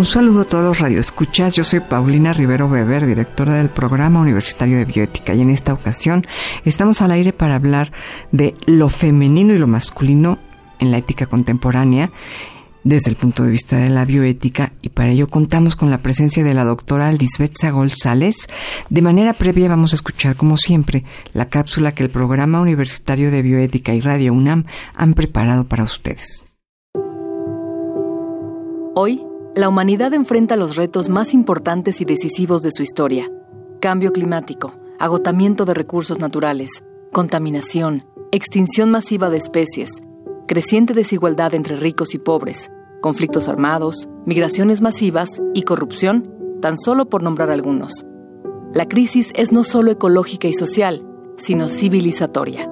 Un saludo a todos los radioescuchas. Yo soy Paulina Rivero Weber, directora del Programa Universitario de Bioética, y en esta ocasión estamos al aire para hablar de lo femenino y lo masculino en la ética contemporánea desde el punto de vista de la bioética y para ello contamos con la presencia de la doctora Lisbeth Sagol Sales. De manera previa vamos a escuchar, como siempre, la cápsula que el Programa Universitario de Bioética y Radio UNAM han preparado para ustedes. Hoy la humanidad enfrenta los retos más importantes y decisivos de su historia. Cambio climático, agotamiento de recursos naturales, contaminación, extinción masiva de especies, creciente desigualdad entre ricos y pobres, conflictos armados, migraciones masivas y corrupción, tan solo por nombrar algunos. La crisis es no solo ecológica y social, sino civilizatoria.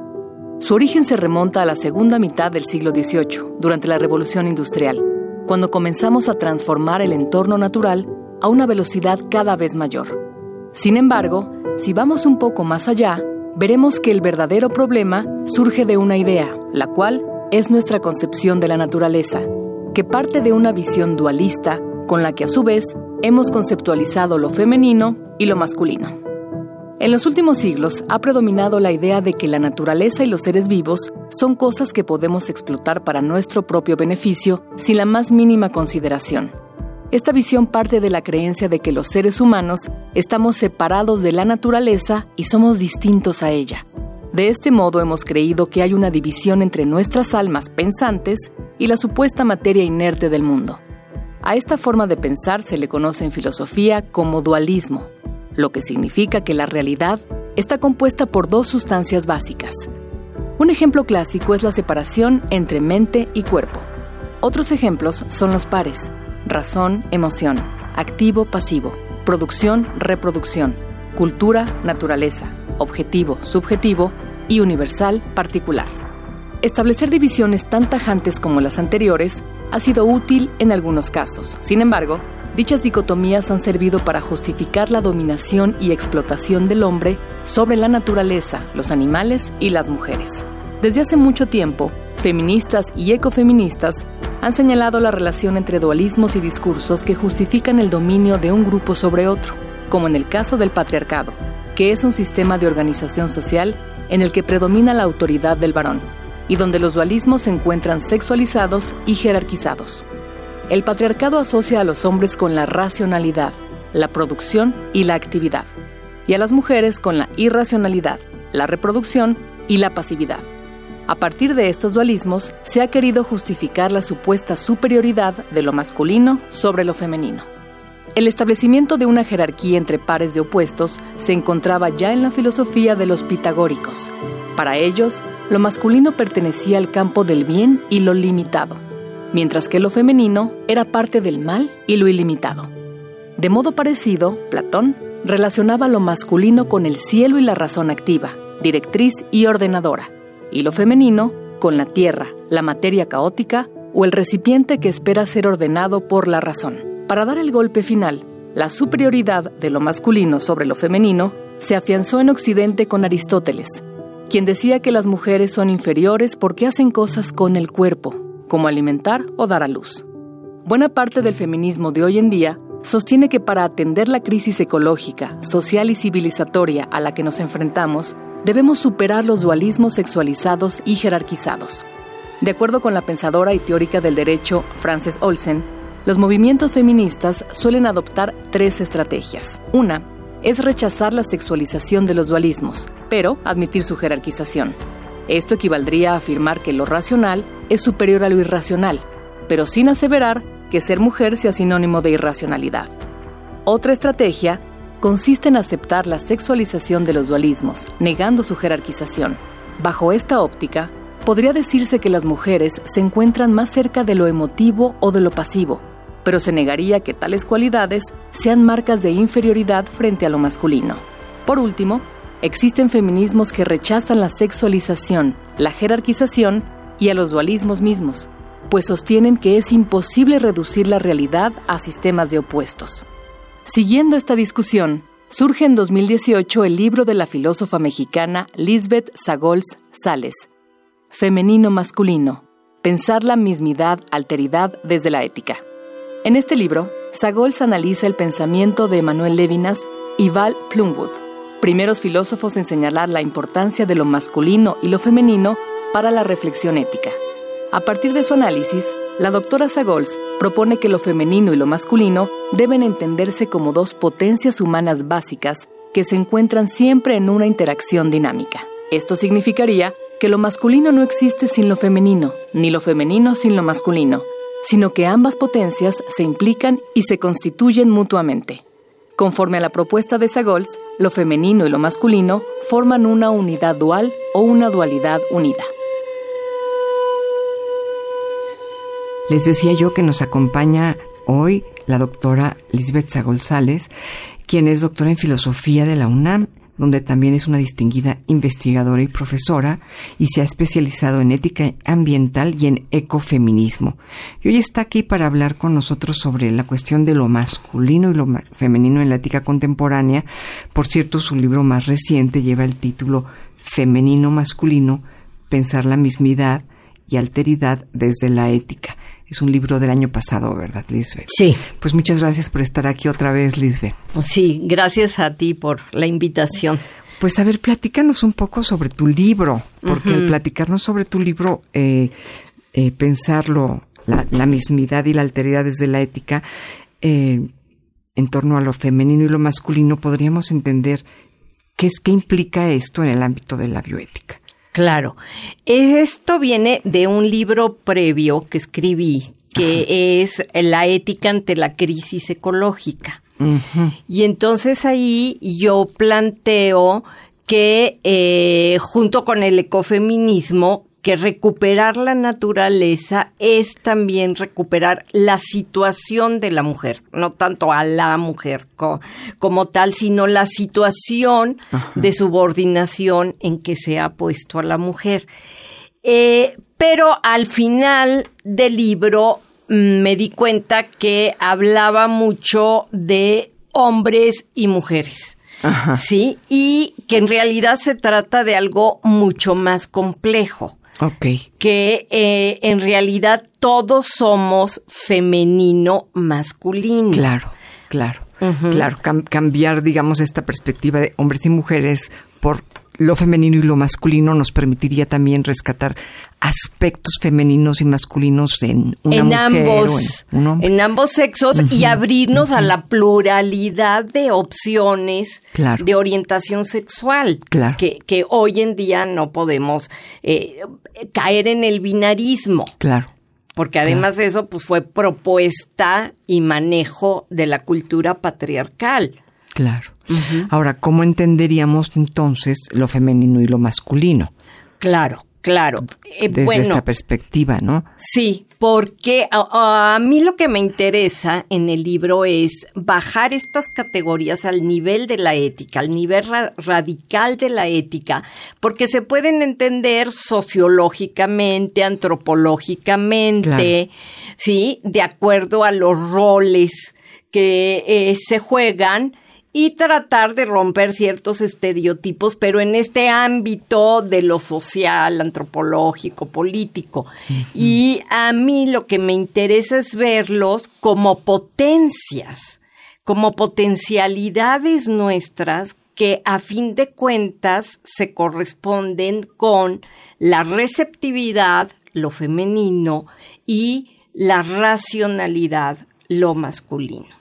Su origen se remonta a la segunda mitad del siglo XVIII, durante la Revolución Industrial cuando comenzamos a transformar el entorno natural a una velocidad cada vez mayor. Sin embargo, si vamos un poco más allá, veremos que el verdadero problema surge de una idea, la cual es nuestra concepción de la naturaleza, que parte de una visión dualista con la que a su vez hemos conceptualizado lo femenino y lo masculino. En los últimos siglos ha predominado la idea de que la naturaleza y los seres vivos son cosas que podemos explotar para nuestro propio beneficio sin la más mínima consideración. Esta visión parte de la creencia de que los seres humanos estamos separados de la naturaleza y somos distintos a ella. De este modo hemos creído que hay una división entre nuestras almas pensantes y la supuesta materia inerte del mundo. A esta forma de pensar se le conoce en filosofía como dualismo, lo que significa que la realidad está compuesta por dos sustancias básicas. Un ejemplo clásico es la separación entre mente y cuerpo. Otros ejemplos son los pares, razón, emoción, activo, pasivo, producción, reproducción, cultura, naturaleza, objetivo, subjetivo y universal, particular. Establecer divisiones tan tajantes como las anteriores ha sido útil en algunos casos. Sin embargo, Dichas dicotomías han servido para justificar la dominación y explotación del hombre sobre la naturaleza, los animales y las mujeres. Desde hace mucho tiempo, feministas y ecofeministas han señalado la relación entre dualismos y discursos que justifican el dominio de un grupo sobre otro, como en el caso del patriarcado, que es un sistema de organización social en el que predomina la autoridad del varón, y donde los dualismos se encuentran sexualizados y jerarquizados. El patriarcado asocia a los hombres con la racionalidad, la producción y la actividad, y a las mujeres con la irracionalidad, la reproducción y la pasividad. A partir de estos dualismos, se ha querido justificar la supuesta superioridad de lo masculino sobre lo femenino. El establecimiento de una jerarquía entre pares de opuestos se encontraba ya en la filosofía de los pitagóricos. Para ellos, lo masculino pertenecía al campo del bien y lo limitado, mientras que lo femenino era parte del mal y lo ilimitado. De modo parecido, Platón relacionaba lo masculino con el cielo y la razón activa, directriz y ordenadora, y lo femenino con la tierra, la materia caótica o el recipiente que espera ser ordenado por la razón. Para dar el golpe final, la superioridad de lo masculino sobre lo femenino se afianzó en Occidente con Aristóteles, quien decía que las mujeres son inferiores porque hacen cosas con el cuerpo, como alimentar o dar a luz. Buena parte del feminismo de hoy en día sostiene que para atender la crisis ecológica, social y civilizatoria a la que nos enfrentamos, debemos superar los dualismos sexualizados y jerarquizados. De acuerdo con la pensadora y teórica del derecho Frances Olsen, los movimientos feministas suelen adoptar tres estrategias. Una es rechazar la sexualización de los dualismos, pero admitir su jerarquización. Esto equivaldría a afirmar que lo racional es superior a lo irracional, pero sin aseverar que ser mujer sea sinónimo de irracionalidad. Otra estrategia consiste en aceptar la sexualización de los dualismos, negando su jerarquización. Bajo esta óptica, podría decirse que las mujeres se encuentran más cerca de lo emotivo o de lo pasivo, pero se negaría que tales cualidades sean marcas de inferioridad frente a lo masculino. Por último, existen feminismos que rechazan la sexualización, la jerarquización y a los dualismos mismos, pues sostienen que es imposible reducir la realidad a sistemas de opuestos. Siguiendo esta discusión, surge en 2018 el libro de la filósofa mexicana Lisbeth Sagols Sales, Femenino Masculino, Pensar la mismidad, alteridad desde la ética. En este libro, Sagols analiza el pensamiento de Emanuel Levinas y Val Plumwood, primeros filósofos en señalar la importancia de lo masculino y lo femenino para la reflexión ética. A partir de su análisis, la doctora Sagols propone que lo femenino y lo masculino deben entenderse como dos potencias humanas básicas que se encuentran siempre en una interacción dinámica. Esto significaría que lo masculino no existe sin lo femenino, ni lo femenino sin lo masculino, sino que ambas potencias se implican y se constituyen mutuamente. Conforme a la propuesta de Sagols, lo femenino y lo masculino forman una unidad dual o una dualidad unida. Les decía yo que nos acompaña hoy la doctora Lisbeth González, quien es doctora en filosofía de la UNAM, donde también es una distinguida investigadora y profesora, y se ha especializado en ética ambiental y en ecofeminismo. Y hoy está aquí para hablar con nosotros sobre la cuestión de lo masculino y lo femenino en la ética contemporánea. Por cierto, su libro más reciente lleva el título Femenino Masculino, Pensar la mismidad y alteridad desde la ética. Es un libro del año pasado, ¿verdad, Lisbeth? Sí. Pues muchas gracias por estar aquí otra vez, Lisbeth. Sí, gracias a ti por la invitación. Pues a ver, platícanos un poco sobre tu libro, porque al platicarnos sobre tu libro, eh, eh, pensarlo, la, la, mismidad y la alteridad desde la ética, eh, en torno a lo femenino y lo masculino, podríamos entender qué es qué implica esto en el ámbito de la bioética. Claro. Esto viene de un libro previo que escribí, que es La ética ante la crisis ecológica. Y entonces ahí yo planteo que eh, junto con el ecofeminismo que recuperar la naturaleza es también recuperar la situación de la mujer, no tanto a la mujer como, tal, sino la situación de subordinación en que se ha puesto a la mujer. Eh, pero al final del libro mm, me di cuenta que hablaba mucho de hombres y mujeres. Sí, y que en realidad se trata de algo mucho más complejo. Ok. Que eh, en realidad todos somos femenino masculino. Claro, claro. Claro, cambiar, digamos, esta perspectiva de hombres y mujeres por lo femenino y lo masculino nos permitiría también rescatar aspectos femeninos y masculinos en una en mujer ambos, en, ambos sexos y abrirnos a la pluralidad de opciones de orientación sexual que, que, hoy en día no podemos eh, caer en el binarismo. Claro porque además de eso pues fue propuesta y manejo de la cultura patriarcal. Claro. Ahora, ¿cómo entenderíamos entonces lo femenino y lo masculino? Claro, claro. Eh, Desde esta perspectiva, ¿no? Sí, porque a, mí lo que me interesa en el libro es bajar estas categorías al nivel de la ética, al nivel radical de la ética, porque se pueden entender sociológicamente, antropológicamente, ¿sí? De acuerdo a los roles que eh, se juegan y tratar de romper ciertos estereotipos, pero en este ámbito de lo social, antropológico, político. Y a mí lo que me interesa es verlos como potencias, como potencialidades nuestras que a fin de cuentas se corresponden con la receptividad, lo femenino, y la racionalidad, lo masculino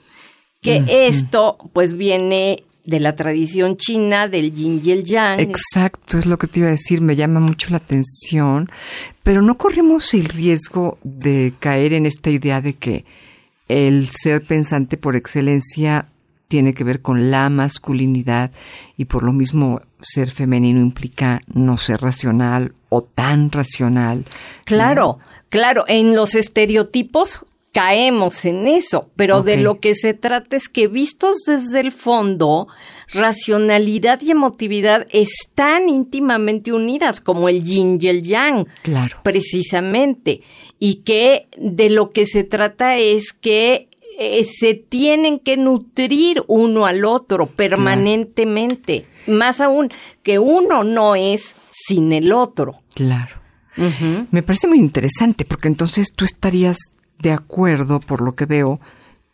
que esto pues viene de la tradición china del yin y el yang. Exacto, es lo que te iba a decir, me llama mucho la atención, pero no corremos el riesgo de caer en esta idea de que el ser pensante por excelencia tiene que ver con la masculinidad y por lo mismo ser femenino implica no ser racional o tan racional. Claro, claro, en los estereotipos caemos en eso, pero de lo que se trata es que vistos desde el fondo, racionalidad y emotividad están íntimamente unidas, como el yin y el yang. Claro. Precisamente. Y que de lo que se trata es que eh, se tienen que nutrir uno al otro permanentemente. Más aún, que uno no es sin el otro. Claro. Me parece muy interesante porque entonces tú estarías de acuerdo, por lo que veo,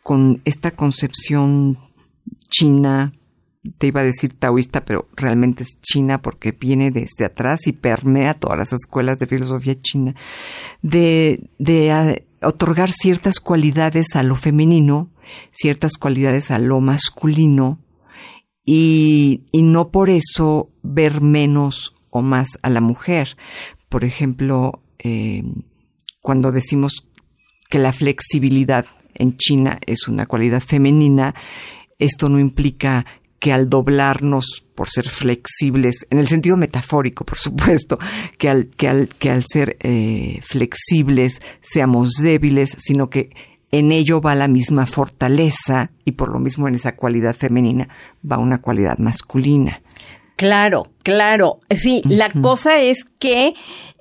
con esta concepción china, te iba a decir taoísta, pero realmente es china porque viene desde atrás y permea todas las escuelas de filosofía china, de, de ah, otorgar ciertas cualidades a lo femenino, ciertas cualidades a lo masculino, y, y no por eso ver menos o más a la mujer. Por ejemplo, eh, cuando decimos que la flexibilidad en China es una cualidad femenina, esto no implica que al doblarnos por ser flexibles, en el sentido metafórico, por supuesto, que al, que al, que al ser eh, flexibles seamos débiles, sino que en ello va la misma fortaleza y por lo mismo en esa cualidad femenina va una cualidad masculina. Claro, claro. Sí, la cosa es que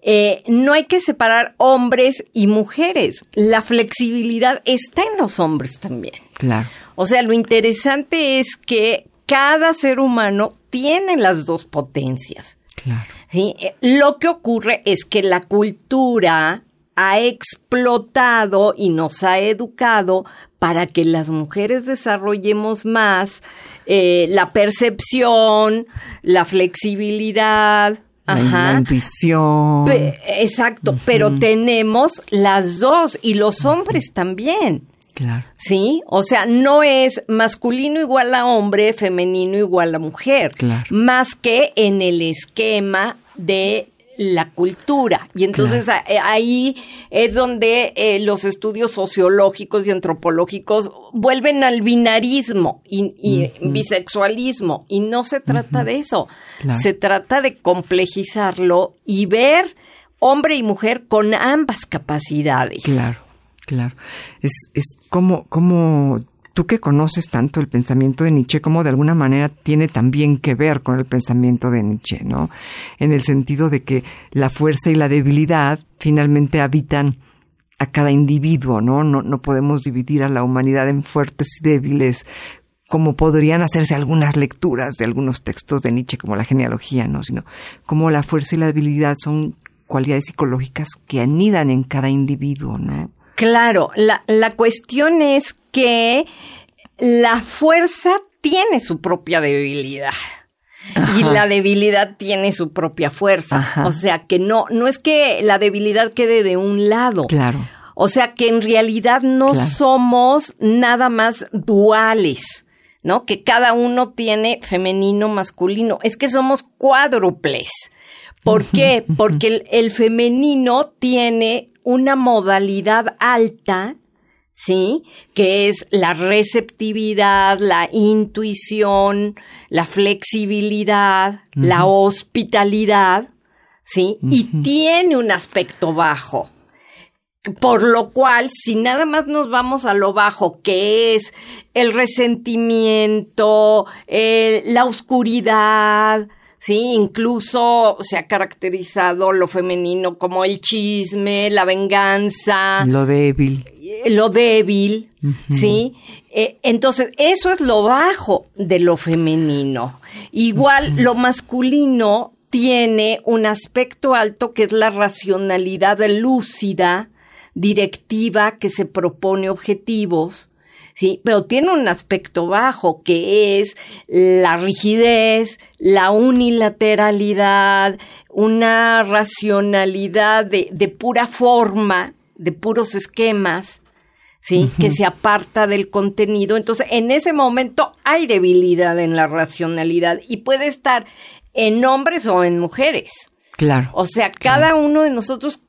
eh, no hay que separar hombres y mujeres. La flexibilidad está en los hombres también. Claro. O sea, lo interesante es que cada ser humano tiene las dos potencias. Claro. ¿sí? Eh, lo que ocurre es que la cultura ha explotado y nos ha educado para que las mujeres desarrollemos más eh, la percepción, la flexibilidad, la intuición. exacto, pero tenemos las dos y los hombres también. Claro. ¿Sí? O sea, no es masculino igual a hombre, femenino igual a mujer. Claro. Más que en el esquema de la cultura. Y entonces eh, ahí es donde eh, los estudios sociológicos y antropológicos vuelven al binarismo y, bisexualismo. Y no se trata de eso. Se trata de complejizarlo y ver hombre y mujer con ambas capacidades. Claro, claro. Es, es como, como tú que conoces tanto el pensamiento de Nietzsche, como de alguna manera tiene también que ver con el pensamiento de Nietzsche, ¿no? En el sentido de que la fuerza y la debilidad finalmente habitan a cada individuo, ¿no? No, no podemos dividir a la humanidad en fuertes y débiles, como podrían hacerse algunas lecturas de algunos textos de Nietzsche, como la genealogía, ¿no? Sino como la fuerza y la debilidad son cualidades psicológicas que anidan en cada individuo, ¿no? Claro, la, la cuestión es que la fuerza tiene su propia debilidad. Y la debilidad tiene su propia fuerza. O sea que no, no es que la debilidad quede de un lado. Claro. O sea que en realidad no somos nada más duales, ¿no? Que cada uno tiene femenino, masculino. Es que somos cuádruples. ¿Por qué? Porque el femenino tiene una modalidad alta ¿sí? Que es la receptividad, la intuición, la flexibilidad, la hospitalidad, ¿sí? Y tiene un aspecto bajo. Por lo cual, si nada más nos vamos a lo bajo, que es el resentimiento, la oscuridad, Sí, incluso se ha caracterizado lo femenino como el chisme, la venganza. Lo débil. Lo débil, ¿sí? Eh, entonces, eso es lo bajo de lo femenino. Igual, lo masculino tiene un aspecto alto que es la racionalidad lúcida, directiva, que se propone objetivos, ¿sí? Pero tiene un aspecto bajo que es la rigidez, la unilateralidad, una racionalidad de, de pura forma, de puros esquemas, ¿sí? Que se aparta del contenido. Entonces, en ese momento hay debilidad en la racionalidad y puede estar en hombres o en mujeres. Claro. O sea, cada uno de nosotros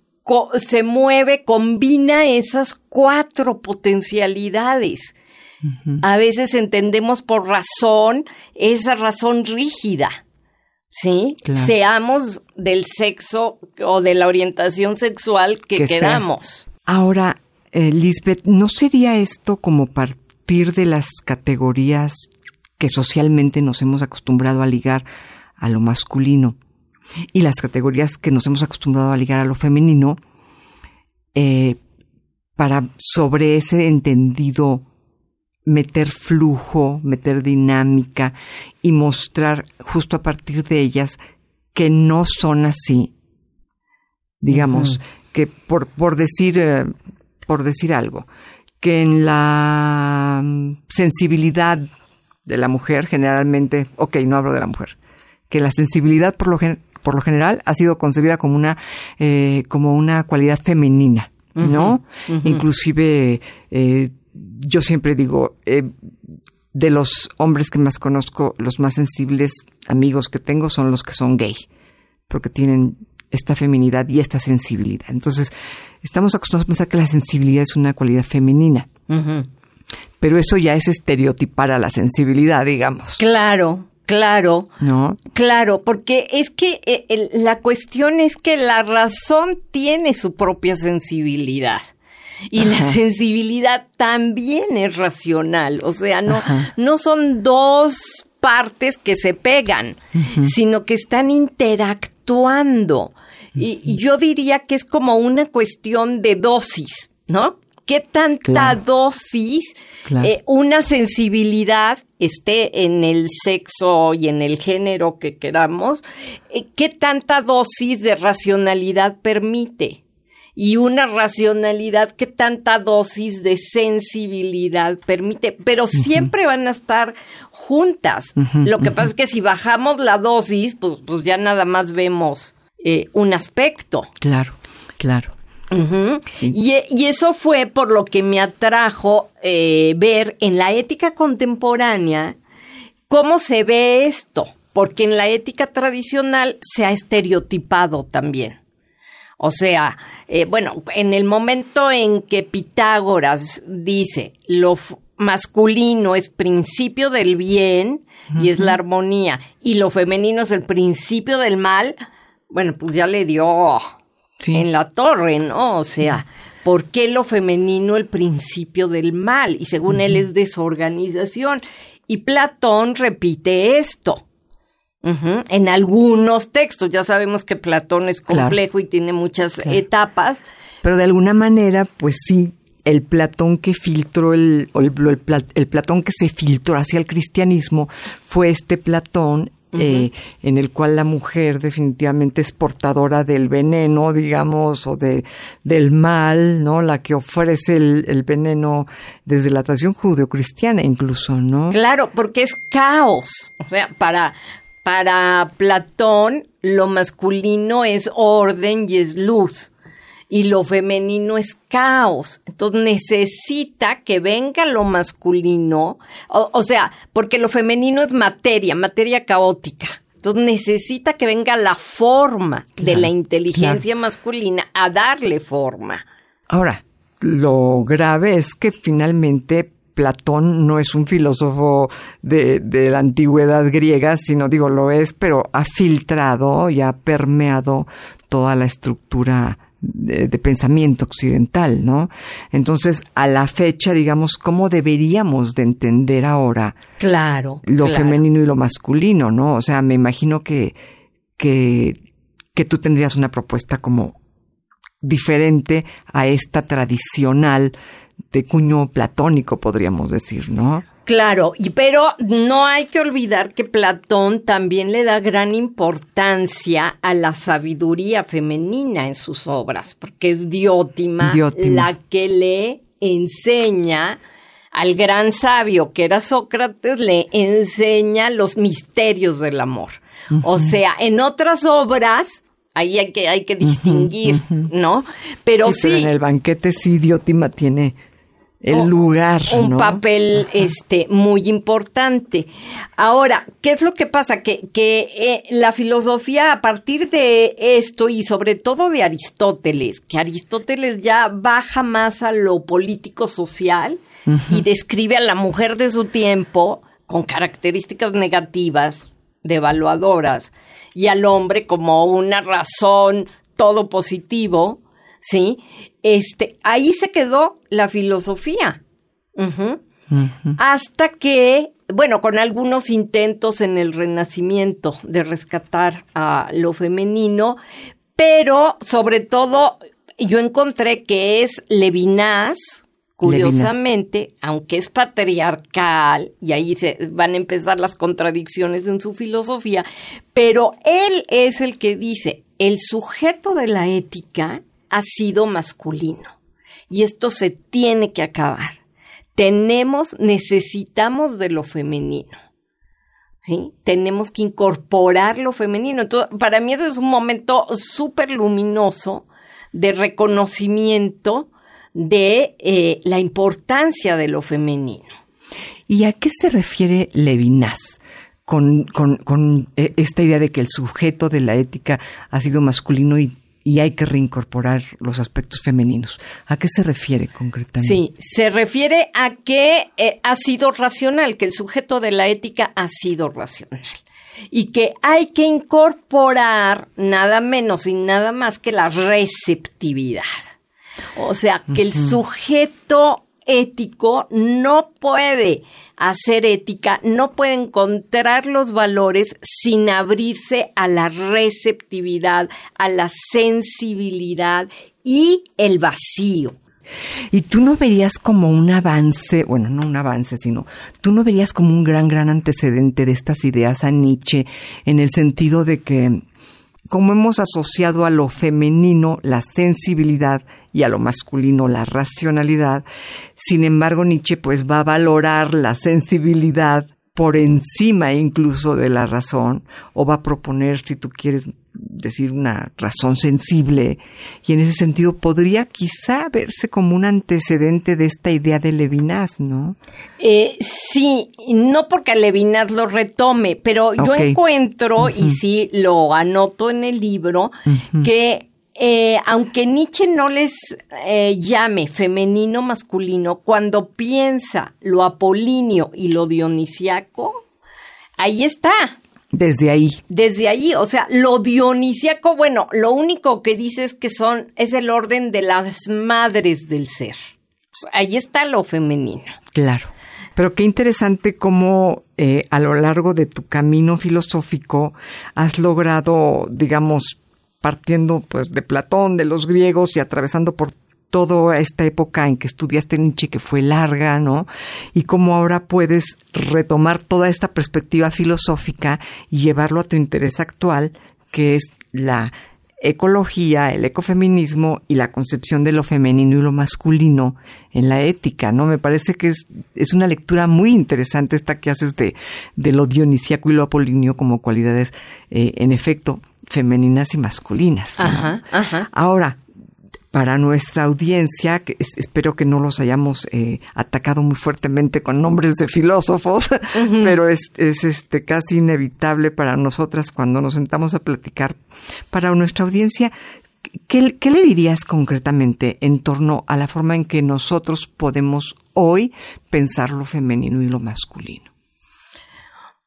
se mueve, combina esas cuatro potencialidades. A veces entendemos por razón esa razón rígida. ¿Sí? Seamos del sexo o de la orientación sexual que, queramos. Ahora, eh, Lisbeth, ¿no sería esto como partir de las categorías que socialmente nos hemos acostumbrado a ligar a lo masculino y las categorías que nos hemos acostumbrado a ligar a lo femenino eh, para sobre ese entendido meter flujo, meter dinámica y mostrar justo a partir de ellas que no son así. Digamos, que por, por decir, eh, por decir algo, que en la sensibilidad de la mujer, generalmente, ok, no hablo de la mujer, que la sensibilidad por lo, por lo general ha sido concebida como una, eh, como una cualidad femenina, ¿no? Inclusive, eh, yo siempre digo, eh, de los hombres que más conozco, los más sensibles amigos que tengo son los que son gay, porque tienen esta feminidad y esta sensibilidad. Entonces, estamos acostumbrados a pensar que la sensibilidad es una cualidad femenina pero eso ya es estereotipar a la sensibilidad, digamos. Claro, claro. ¿No? Claro, porque es que eh, la cuestión es que la razón tiene su propia sensibilidad. Y la sensibilidad también es racional, o sea, no, no son dos partes que se pegan, sino que están interactuando. y, yo diría que es como una cuestión de dosis, ¿no? Qué tanta dosis eh, una sensibilidad esté en el sexo y en el género que queramos, eh, qué tanta dosis de racionalidad permite y una racionalidad qué tanta dosis de sensibilidad permite, pero siempre van a estar juntas. Lo que pasa es que si bajamos la dosis, pues, pues ya nada más vemos eh, un aspecto. Claro, claro y, eso fue por lo que me atrajo eh, ver en la ética contemporánea cómo se ve esto, porque en la ética tradicional se ha estereotipado también. O sea, eh, bueno, en el momento en que Pitágoras dice lo masculino es principio del bien y es la armonía, y lo femenino es el principio del mal, bueno, pues ya le dio en la torre, ¿no? O sea, ¿por qué lo femenino el principio del mal? Y según él es desorganización. Y Platón repite esto. En algunos textos, ya sabemos que Platón es complejo y tiene muchas etapas. Pero de alguna manera, pues sí, el Platón que filtró, el, el, el, Platón que se filtró hacia el cristianismo fue este Platón eh, en el cual la mujer definitivamente es portadora del veneno, digamos, o de, del mal, ¿no? La que ofrece el, veneno desde la tradición judeocristiana incluso, ¿no? Claro, porque es caos. O sea, para, para Platón lo masculino es orden y es luz y lo femenino es caos. Entonces necesita que venga lo masculino, o, sea, porque lo femenino es materia, materia caótica. Entonces necesita que venga la forma de la inteligencia masculina a darle forma. Ahora, lo grave es que finalmente Platón no es un filósofo de, de, la antigüedad griega, sino digo, lo es, pero ha filtrado y ha permeado toda la estructura de, pensamiento occidental, ¿no? Entonces, a la fecha, digamos, ¿cómo deberíamos de entender ahora? Claro. Lo femenino y lo masculino, ¿no? O sea, me imagino que, que, que tú tendrías una propuesta como diferente a esta tradicional de cuño platónico, podríamos decir, ¿no? Claro, y, pero no hay que olvidar que Platón también le da gran importancia a la sabiduría femenina en sus obras, porque es Diótima, la que le enseña al gran sabio que era Sócrates, le enseña los misterios del amor. O sea, en otras obras ahí hay que, hay que distinguir, ¿no? Pero sí, en el banquete sí Diótima tiene el lugar. Un papel este, muy importante. Ahora, ¿qué es lo que pasa? Que, que eh, la filosofía a partir de esto y sobre todo de Aristóteles, que Aristóteles ya baja más a lo político social y describe a la mujer de su tiempo con características negativas, devaluadoras, y al hombre como una razón todo positivo, ¿sí? Este, ahí se quedó la filosofía. Hasta que, bueno, con algunos intentos en el Renacimiento de rescatar a lo femenino, pero sobre todo yo encontré que es Levinas, curiosamente, aunque es patriarcal, y ahí se van a empezar las contradicciones en su filosofía, pero él es el que dice, el sujeto de la ética ha sido masculino. Y esto se tiene que acabar. Tenemos, necesitamos de lo femenino. Tenemos que incorporar lo femenino. Entonces, para mí ese es un momento súper luminoso de reconocimiento de eh, la importancia de lo femenino. ¿Y a qué se refiere Levinas? Con, con, eh, esta idea de que el sujeto de la ética ha sido masculino y y hay que reincorporar los aspectos femeninos. ¿A qué se refiere concretamente? Sí, se refiere a que eh, ha sido racional, que el sujeto de la ética ha sido racional y que hay que incorporar nada menos y nada más que la receptividad. O sea, que el sujeto ético no puede hacer ética, no puede encontrar los valores sin abrirse a la receptividad, a la sensibilidad y el vacío. Y tú no verías como un avance, bueno, no un avance, sino tú no verías como un gran, gran antecedente de estas ideas a Nietzsche en el sentido de que como hemos asociado a lo femenino la sensibilidad y a lo masculino la racionalidad, sin embargo Nietzsche pues va a valorar la sensibilidad por encima incluso de la razón, o va a proponer, si tú quieres decir una razón sensible, y en ese sentido podría quizá verse como un antecedente de esta idea de Levinas, ¿no? Eh, sí, no porque Levinas lo retome, pero yo encuentro, y sí lo anoto en el libro, que eh, aunque Nietzsche no les eh, llame femenino masculino, cuando piensa lo apolíneo y lo dionisiaco, ahí está. Desde ahí. Desde ahí, o sea, lo dionisiaco, bueno, lo único que dice es que son, es el orden de las madres del ser. Ahí está lo femenino. Claro. Pero qué interesante cómo eh, a lo largo de tu camino filosófico has logrado, digamos, partiendo pues de Platón, de los griegos y atravesando por toda esta época en que estudiaste Nietzsche que fue larga, ¿no? Y cómo ahora puedes retomar toda esta perspectiva filosófica y llevarlo a tu interés actual, que es la ecología, el ecofeminismo y la concepción de lo femenino y lo masculino en la ética, ¿no? Me parece que es, es una lectura muy interesante esta que haces de, lo dionisíaco y lo apolíneo como cualidades, eh, en efecto, femeninas y masculinas. Ajá, ajá. Ahora, para nuestra audiencia, que espero que no los hayamos eh, atacado muy fuertemente con nombres de filósofos, pero es, es, este casi inevitable para nosotras cuando nos sentamos a platicar. Para nuestra audiencia, ¿qué, ¿qué le dirías concretamente en torno a la forma en que nosotros podemos hoy pensar lo femenino y lo masculino?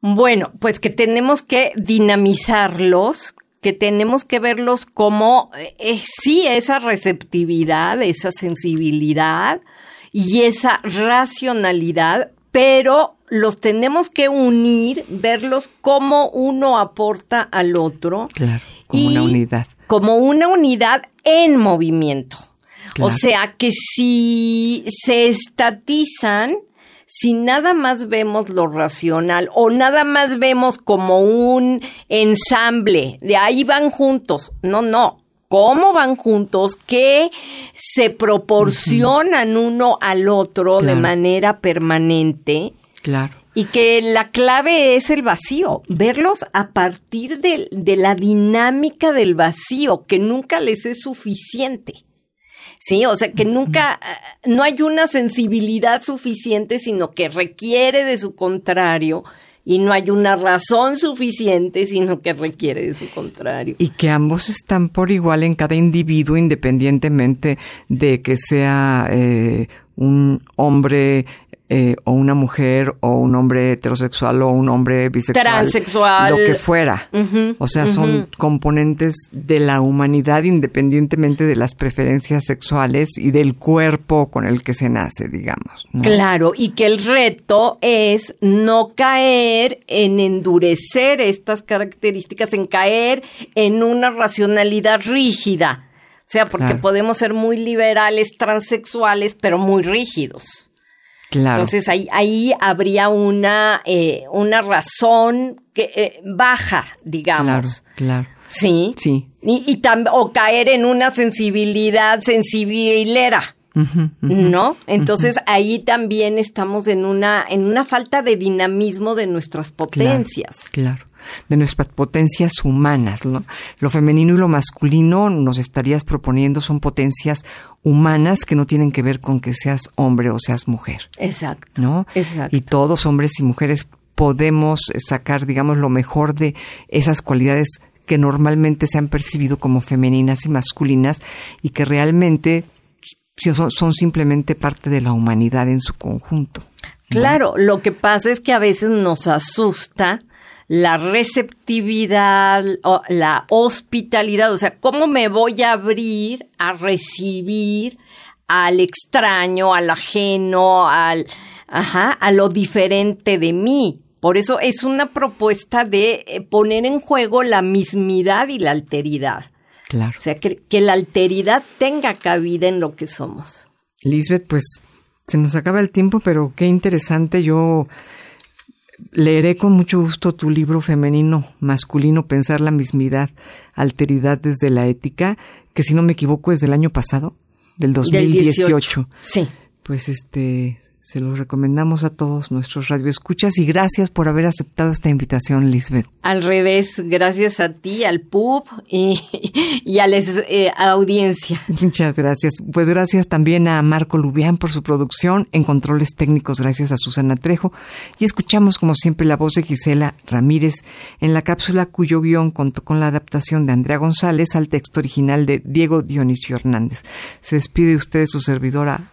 Bueno, pues que tenemos que dinamizarlos, que tenemos que verlos como eh, sí esa receptividad, esa sensibilidad y esa racionalidad, pero los tenemos que unir, verlos como uno aporta al otro. Claro, como una unidad. Como una unidad en movimiento. O sea que si se estatizan, si nada más vemos lo racional o nada más vemos como un ensamble, de ahí van juntos, no, no, cómo van juntos, que se proporcionan uno al otro de manera permanente. Claro. Y que la clave es el vacío, verlos a partir de, de la dinámica del vacío, que nunca les es suficiente. Sí, o sea que nunca, eh, no hay una sensibilidad suficiente, sino que requiere de su contrario y no hay una razón suficiente, sino que requiere de su contrario. Y que ambos están por igual en cada individuo, independientemente de que sea eh, un hombre eh, o una mujer o un hombre heterosexual o un hombre bisexual. Transexual. Lo que fuera. o sea, son componentes de la humanidad independientemente de las preferencias sexuales y del cuerpo con el que se nace, digamos. Claro, y que el reto es no caer en endurecer estas características, en caer en una racionalidad rígida. O sea, porque podemos ser muy liberales, transexuales, pero muy rígidos. Entonces ahí, ahí habría una, eh, una razón que eh, baja, digamos. Claro, claro. Sí. Sí. Y, y o caer en una sensibilidad sensibilera. ¿No? Entonces ahí también estamos en una, en una falta de dinamismo de nuestras potencias. claro de nuestras potencias humanas. Lo femenino y lo masculino nos estarías proponiendo son potencias humanas que no tienen que ver con que seas hombre o seas mujer. Exacto. ¿No? Exacto. Y todos, hombres y mujeres, podemos sacar, digamos, lo mejor de esas cualidades que normalmente se han percibido como femeninas y masculinas y que realmente son, son simplemente parte de la humanidad en su conjunto. Claro, lo que pasa es que a veces nos asusta la receptividad, la hospitalidad, o sea, cómo me voy a abrir a recibir al extraño, al ajeno, al, ajá, a lo diferente de mí. Por eso es una propuesta de eh, poner en juego la mismidad y la alteridad. Claro. O sea, que, que la alteridad tenga cabida en lo que somos. Lisbeth, pues se nos acaba el tiempo, pero qué interesante. Yo Leeré con mucho gusto tu libro femenino, masculino, Pensar la mismidad, alteridad desde la ética, que si no me equivoco es del año pasado, del 2018. Sí. Pues este, se los recomendamos a todos nuestros radioescuchas y gracias por haber aceptado esta invitación, Lisbeth. Al revés, gracias a ti, al PUB y, a la eh, audiencia. Muchas gracias. Pues gracias también a Marco Lubián por su producción, en controles técnicos gracias a Susana Trejo y escuchamos como siempre la voz de Gisela Ramírez en la cápsula cuyo guion contó con la adaptación de Andrea González al texto original de Diego Dionisio Hernández. Se despide usted su servidora